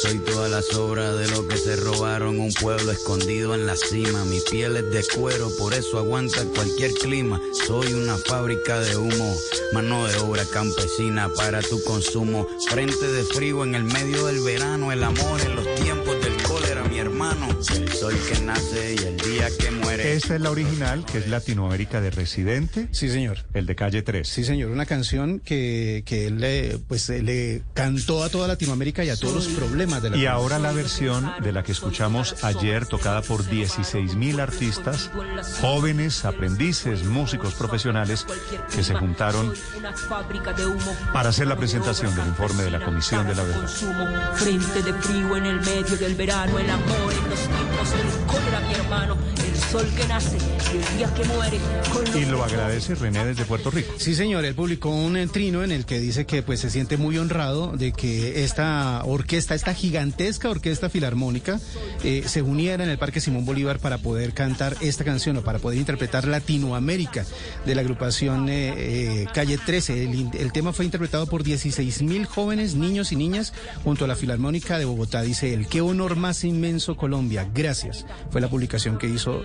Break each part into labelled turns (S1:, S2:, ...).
S1: Soy toda la sobra de lo que se robaron. Un pueblo escondido en la cima, mi piel es de cuero, por eso aguanta cualquier clima. Soy una fábrica de humo, mano de obra campesina para tu consumo. Frente de frío en el medio del verano, el amor en los tiempos del cólera, hermano. El sol que nace y el día que muere.
S2: Esta es la original, que es Latinoamérica de Residente.
S3: Sí, señor.
S2: El de Calle 3.
S3: Sí, señor. Una canción que, que él le, pues, le cantó a toda Latinoamérica y a todos los problemas de la
S2: Y ahora la versión de la que escuchamos ayer, tocada por 16 mil artistas, jóvenes, aprendices, músicos profesionales, que se juntaron para hacer la presentación del informe de la Comisión de la Verdad.
S4: Frente de frío en el medio del verano, el amor en los tiempos del cólera, mi hermano, sol que nace y el día que muere.
S2: Y lo agradece René desde Puerto Rico.
S3: Sí, señor, él publicó un trino en el que dice que pues se siente muy honrado de que esta orquesta, esta gigantesca orquesta filarmónica, eh, se uniera en el Parque Simón Bolívar para poder cantar esta canción o para poder interpretar Latinoamérica de la agrupación eh, eh, Calle 13. El, el, tema fue interpretado por 16 mil jóvenes, niños y niñas, junto a la Filarmónica de Bogotá. Dice él, qué honor más inmenso Colombia. Gracias. Fue la publicación que hizo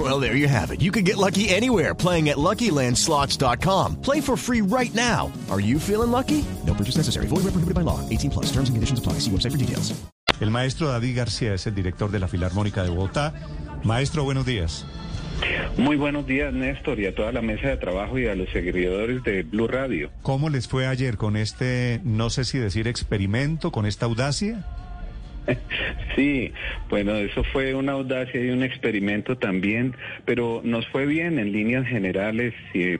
S5: Well, there you have it. You can get lucky anywhere playing at LuckyLandSlots.com. Play for free right now. Are you feeling lucky? No purchase necessary. Void where prohibited by law. 18 plus. Terms and conditions apply. See website for details.
S2: El maestro David García es el director de la Filarmónica de Bogotá. Maestro, buenos días.
S6: Muy buenos días, Néstor, y a toda la mesa de trabajo y a los seguidores de Blue Radio.
S2: ¿Cómo les fue ayer con este, no sé si decir experimento, con esta audacia?
S6: Sí, bueno, eso fue una audacia y un experimento también, pero nos fue bien en líneas generales,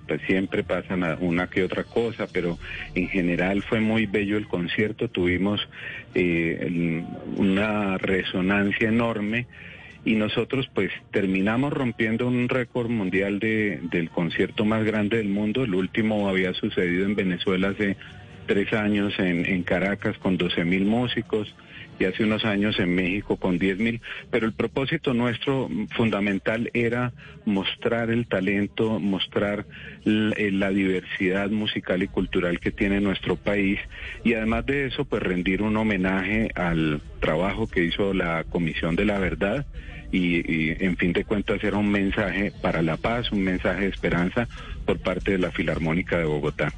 S6: pues siempre pasan una que otra cosa, pero en general fue muy bello el concierto, tuvimos eh, una resonancia enorme y nosotros pues terminamos rompiendo un récord mundial de, del concierto más grande del mundo, el último había sucedido en Venezuela hace tres años en, Caracas con 12 mil músicos y hace unos años en México con 10 mil, pero el propósito nuestro fundamental era mostrar el talento, mostrar la diversidad musical y cultural que tiene nuestro país y además de eso pues rendir un homenaje al trabajo que hizo la Comisión de la Verdad y, y, en fin de cuentas era un mensaje para la paz, un mensaje de esperanza por parte de la Filarmónica de Bogotá.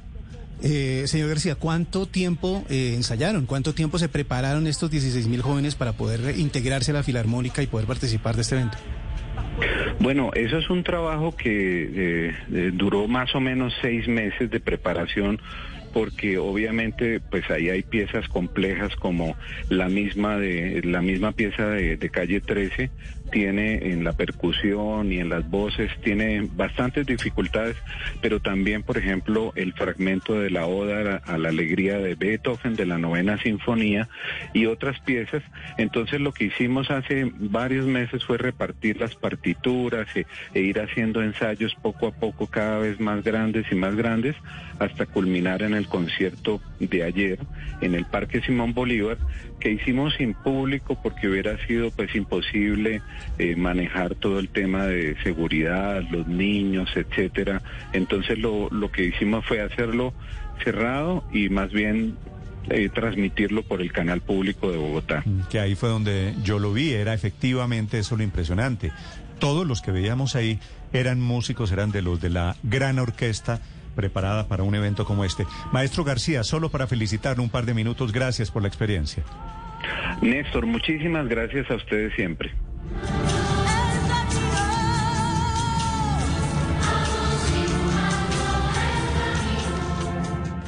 S3: Eh, señor García, ¿cuánto tiempo eh, ensayaron? ¿Cuánto tiempo se prepararon estos 16 mil jóvenes para poder integrarse a la Filarmónica y poder participar de este evento?
S6: Bueno, eso es un trabajo que eh, duró más o menos seis meses de preparación porque obviamente pues ahí hay piezas complejas como la misma de la misma pieza de, de, calle 13 tiene en la percusión y en las voces tiene bastantes dificultades pero también por ejemplo el fragmento de la oda a la alegría de Beethoven de la novena sinfonía y otras piezas. Entonces lo que hicimos hace varios meses fue repartir las partituras e, e ir haciendo ensayos poco a poco cada vez más grandes y más grandes hasta culminar en el concierto de ayer en el Parque Simón Bolívar, que hicimos sin público porque hubiera sido pues imposible eh, manejar todo el tema de seguridad, los niños, etcétera. Entonces lo, lo que hicimos fue hacerlo cerrado y más bien eh, transmitirlo por el canal público de Bogotá.
S2: Que ahí fue donde yo lo vi, era efectivamente eso lo impresionante. Todos los que veíamos ahí eran músicos, eran de los de la gran orquesta preparada para un evento como este. Maestro García, solo para felicitarle un par de minutos, gracias por la experiencia.
S6: Néstor, muchísimas gracias a ustedes siempre.